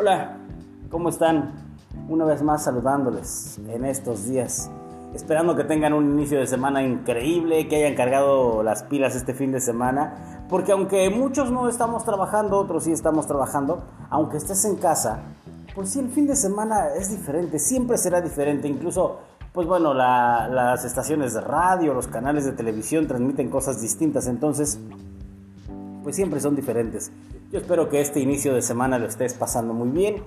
Hola, ¿cómo están? Una vez más saludándoles en estos días. Esperando que tengan un inicio de semana increíble, que hayan cargado las pilas este fin de semana. Porque aunque muchos no estamos trabajando, otros sí estamos trabajando, aunque estés en casa, pues sí, el fin de semana es diferente, siempre será diferente. Incluso, pues bueno, las estaciones de radio, los canales de televisión transmiten cosas distintas. Entonces, pues siempre son diferentes. Yo espero que este inicio de semana lo estés pasando muy bien,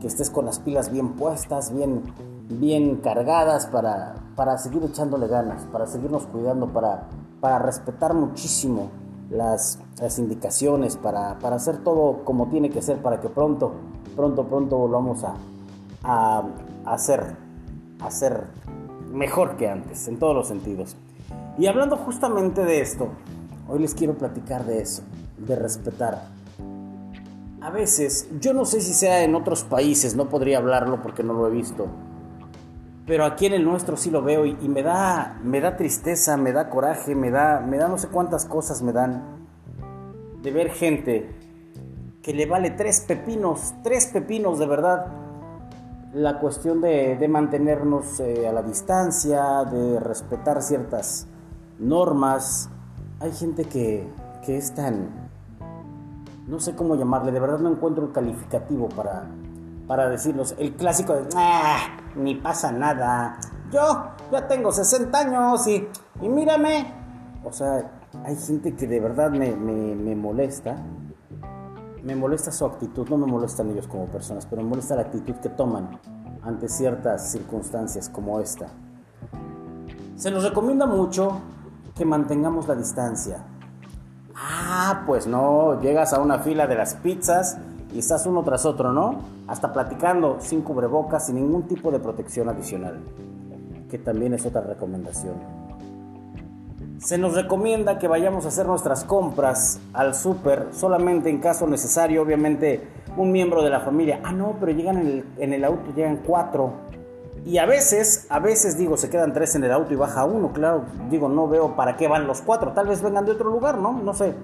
que estés con las pilas bien puestas, bien, bien cargadas para, para seguir echándole ganas, para seguirnos cuidando, para, para respetar muchísimo las, las indicaciones, para, para, hacer todo como tiene que ser, para que pronto, pronto, pronto volvamos a, a, a hacer, a mejor que antes, en todos los sentidos. Y hablando justamente de esto, hoy les quiero platicar de eso, de respetar a veces, yo no sé si sea en otros países, no podría hablarlo porque no lo he visto, pero aquí en el nuestro sí lo veo y, me, da, me da tristeza, me da coraje, me da, me da no sé cuántas cosas me dan de ver gente que le vale tres pepinos, tres pepinos de verdad, la cuestión de, mantenernos eh, a la distancia, de respetar ciertas normas. Hay gente que, que es tan no sé cómo llamarle, de verdad no encuentro un calificativo para, para decirlos. El clásico de, ah, ni pasa nada. Yo ya tengo 60 años y, y mírame. O sea, hay gente que de verdad me, me molesta. Me molesta su actitud, no me molestan ellos como personas, pero me molesta la actitud que toman ante ciertas circunstancias como esta. Se nos recomienda mucho que mantengamos la distancia, Ah, pues no, llegas a una fila de las pizzas y estás uno tras otro, ¿no? Hasta platicando sin cubrebocas, sin ningún tipo de protección adicional, que también es otra recomendación. Se nos recomienda que vayamos a hacer nuestras compras al súper solamente en caso necesario, obviamente un miembro de la familia. Ah, no, pero llegan en el, en el auto, llegan cuatro y a veces, a veces digo, se quedan tres en el auto y baja uno, claro, digo, no veo para qué van los cuatro, tal vez vengan de otro lugar, ¿no? No sé.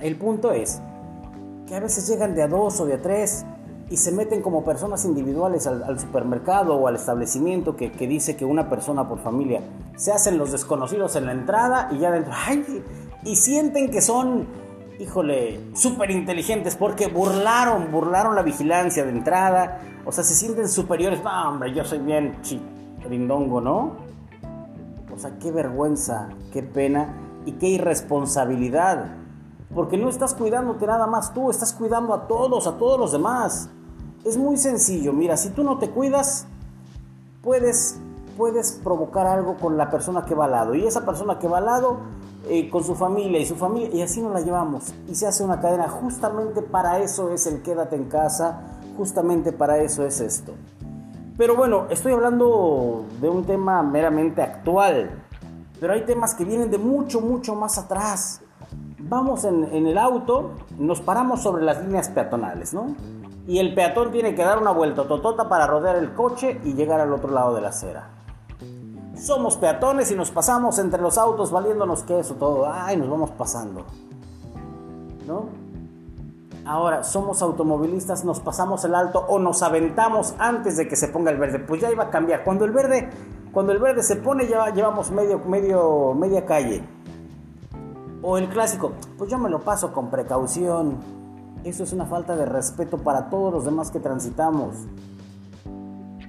El punto es que a veces llegan de a dos o de a tres y se meten como personas individuales al, supermercado o al establecimiento que, dice que una persona por familia se hacen los desconocidos en la entrada y ya dentro, ¡ay! Y sienten que son híjole, súper inteligentes porque burlaron, burlaron la vigilancia de entrada. O sea, se sienten superiores. No, hombre, yo soy bien rindongo, ¿no? O sea, qué vergüenza, qué pena y qué irresponsabilidad. Porque no estás cuidándote nada más tú, estás cuidando a todos, a todos los demás. Es muy sencillo, mira, si tú no te cuidas, puedes, puedes provocar algo con la persona que va al lado. Y esa persona que va al lado eh, con su familia y su familia, y así nos la llevamos. Y se hace una cadena. Justamente para eso es el quédate en casa, justamente para eso es esto. Pero bueno, estoy hablando de un tema meramente actual, pero hay temas que vienen de mucho, mucho más atrás. Vamos en, el auto, nos paramos sobre las líneas peatonales, ¿no? Y el peatón tiene que dar una vuelta totota para rodear el coche y llegar al otro lado de la acera. Somos peatones y nos pasamos entre los autos valiéndonos queso, todo. Ay, nos vamos pasando. ¿No? Ahora, somos automovilistas, nos pasamos el alto o nos aventamos antes de que se ponga el verde. Pues ya iba a cambiar. Cuando el verde, cuando el verde se pone, ya llevamos medio, medio, media calle. O el clásico, pues yo me lo paso con precaución. Eso es una falta de respeto para todos los demás que transitamos.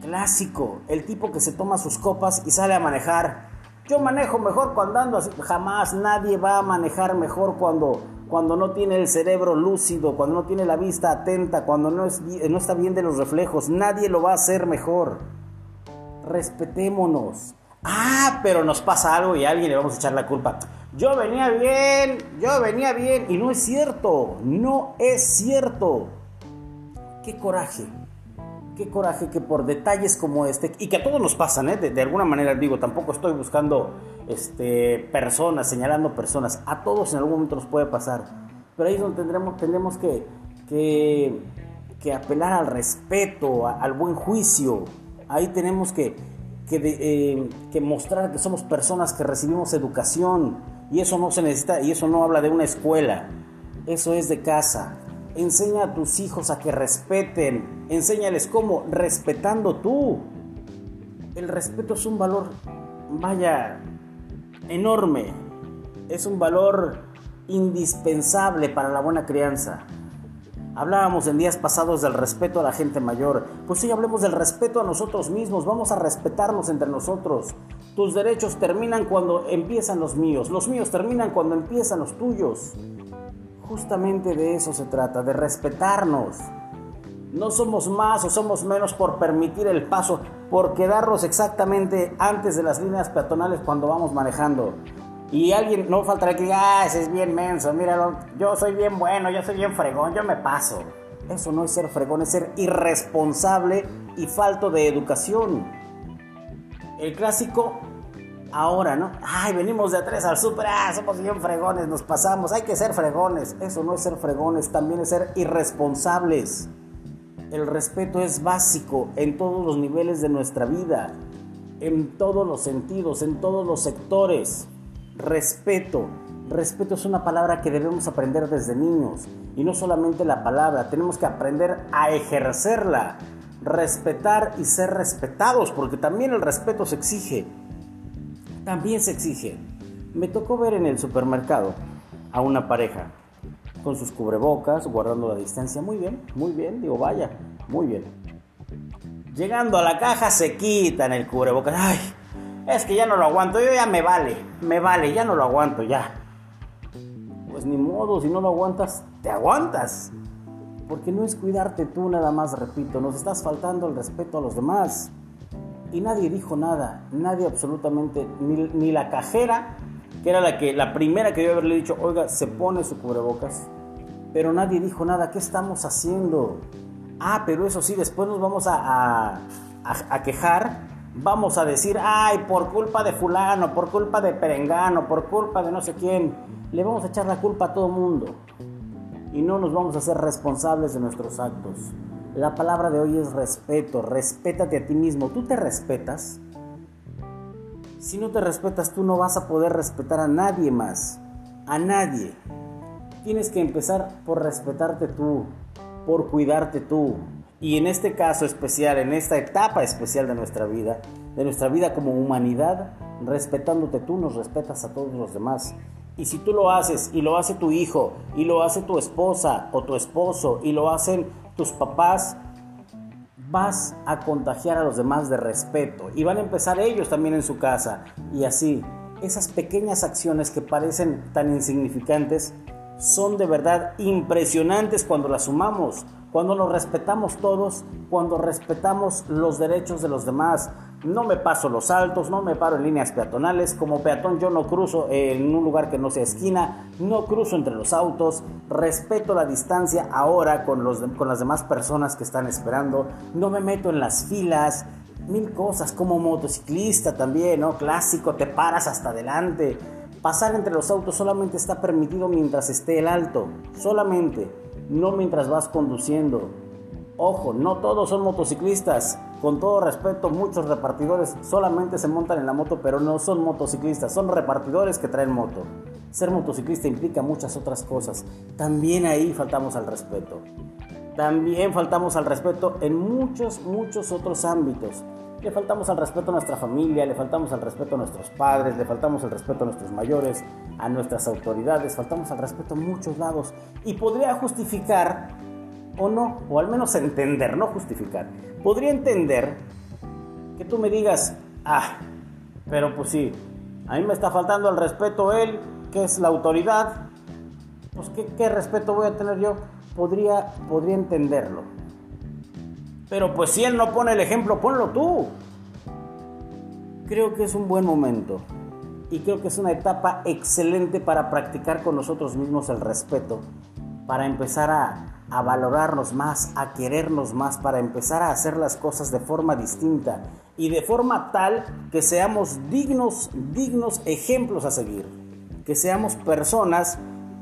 Clásico, el tipo que se toma sus copas y sale a manejar. Yo manejo mejor cuando ando así. Jamás nadie va a manejar mejor cuando, cuando no tiene el cerebro lúcido, cuando no tiene la vista atenta, cuando no, es, no está bien de los reflejos. Nadie lo va a hacer mejor. Respetémonos. Ah, pero nos pasa algo y a alguien le vamos a echar la culpa. Yo venía bien, yo venía bien. Y no es cierto, no es cierto. Qué coraje qué coraje que por detalles como este, y que a todos nos pasan, ¿eh? de, alguna manera digo, tampoco estoy buscando este, personas, señalando personas, a todos en algún momento nos puede pasar, pero ahí es donde tendremos, tendremos que, que, apelar al respeto, al buen juicio, ahí tenemos que, que, eh, que mostrar que somos personas que recibimos educación, y eso no se necesita, y eso no habla de una escuela, eso es de casa, Enseña a tus hijos a que respeten. Enséñales cómo, respetando tú. El respeto es un valor, vaya, enorme. Es un valor indispensable para la buena crianza. Hablábamos en días pasados del respeto a la gente mayor. Pues sí, hablemos del respeto a nosotros mismos. Vamos a respetarnos entre nosotros. Tus derechos terminan cuando empiezan los míos. Los míos terminan cuando empiezan los tuyos. Justamente de eso se trata, de respetarnos. No somos más o somos menos por permitir el paso, por quedarnos exactamente antes de las líneas peatonales cuando vamos manejando. Y alguien, no faltará que diga, ah, ese es bien menso, míralo, yo soy bien bueno, yo soy bien fregón, yo me paso. Eso no es ser fregón, es ser irresponsable y falto de educación. El clásico, ahora, ¿no? Ay, venimos de tres al super, ah, somos bien fregones, nos pasamos, hay que ser fregones. Eso no es ser fregones, también es ser irresponsables. El respeto es básico en todos los niveles de nuestra vida, en todos los sentidos, en todos los sectores. Respeto. Respeto es una palabra que debemos aprender desde niños. Y no solamente la palabra, tenemos que aprender a ejercerla. Respetar y ser respetados, porque también el respeto se exige. También se exige. Me tocó ver en el supermercado a una pareja con sus cubrebocas, guardando la distancia. Muy bien, muy bien, digo, vaya, muy bien. Llegando a la caja se quitan el cubrebocas. Ay, es que ya no lo aguanto, yo ya me vale, me vale, ya no lo aguanto, ya. Pues ni modo, si no lo aguantas, te aguantas. Porque no es cuidarte tú nada más, repito, nos estás faltando el respeto a los demás. Y nadie dijo nada, nadie absolutamente, ni, la cajera, que era la, que, la primera que yo haberle dicho, oiga, se pone su cubrebocas. Pero nadie dijo nada, ¿qué estamos haciendo? Ah, pero eso sí, después nos vamos a, a quejar vamos a decir, ay, por culpa de fulano, por culpa de perengano, por culpa de no sé quién, le vamos a echar la culpa a todo mundo y no nos vamos a hacer responsables de nuestros actos. La palabra de hoy es respeto, respétate a ti mismo, ¿tú te respetas? Si no te respetas, tú no vas a poder respetar a nadie más, a nadie. Tienes que empezar por respetarte tú, por cuidarte tú, y en este caso especial, en esta etapa especial de nuestra vida, de nuestra vida como humanidad, respetándote tú, nos respetas a todos los demás. Y si tú lo haces y lo hace tu hijo y lo hace tu esposa o tu esposo y lo hacen tus papás, vas a contagiar a los demás de respeto y van a empezar ellos también en su casa. Y así, esas pequeñas acciones que parecen tan insignificantes son de verdad impresionantes cuando las sumamos cuando nos respetamos todos, cuando respetamos los derechos de los demás. No me paso los saltos, no me paro en líneas peatonales. Como peatón yo no cruzo en un lugar que no sea esquina, no cruzo entre los autos, respeto la distancia ahora con, con las demás personas que están esperando, no me meto en las filas, mil cosas como motociclista también, ¿no? Clásico, te paras hasta adelante. Pasar entre los autos solamente está permitido mientras esté el alto, solamente no mientras vas conduciendo. Ojo, no todos son motociclistas. Con todo respeto, muchos repartidores solamente se montan en la moto, pero no son motociclistas, son repartidores que traen moto. Ser motociclista implica muchas otras cosas. También ahí faltamos al respeto. También faltamos al respeto en muchos, muchos otros ámbitos. Le faltamos al respeto a nuestra familia, le faltamos al respeto a nuestros padres, le faltamos el respeto a nuestros mayores, a nuestras autoridades, faltamos al respeto a muchos lados. Y podría justificar, o no, o al menos entender, no justificar. Podría entender que tú me digas, ah, pero pues sí, a mí me está faltando el respeto él, que es la autoridad. Pues ¿qué, qué respeto voy a tener yo? Podría, podría entenderlo pero pues si él no pone el ejemplo, ponlo tú. Creo que es un buen momento y creo que es una etapa excelente para practicar con nosotros mismos el respeto, para empezar a, a, valorarnos más, a querernos más, para empezar a hacer las cosas de forma distinta y de forma tal que seamos dignos, dignos ejemplos a seguir, que seamos personas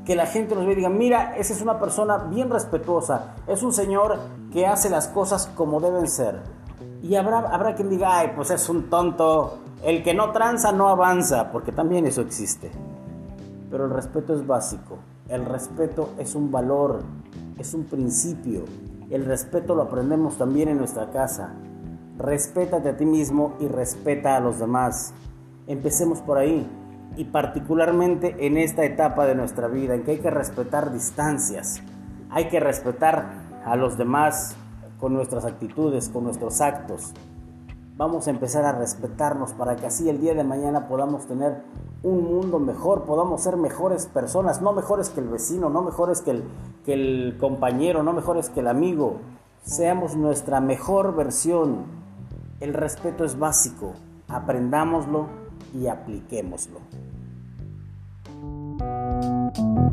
que la gente nos ve y diga, mira, esa es una persona bien respetuosa, es un señor que hace las cosas como deben ser. Y habrá, habrá quien diga, ay, pues es un tonto, el que no tranza no avanza, porque también eso existe. Pero el respeto es básico, el respeto es un valor, es un principio. El respeto lo aprendemos también en nuestra casa. Respétate a ti mismo y respeta a los demás. Empecemos por ahí y particularmente en esta etapa de nuestra vida en que hay que respetar distancias. Hay que respetar a los demás con nuestras actitudes, con nuestros actos. Vamos a empezar a respetarnos para que así el día de mañana podamos tener un mundo mejor, podamos ser mejores personas, no mejores que el vecino, no mejores que el, que el compañero, no mejores que el amigo. Seamos nuestra mejor versión. El respeto es básico, aprendámoslo y apliquémoslo. Thank you.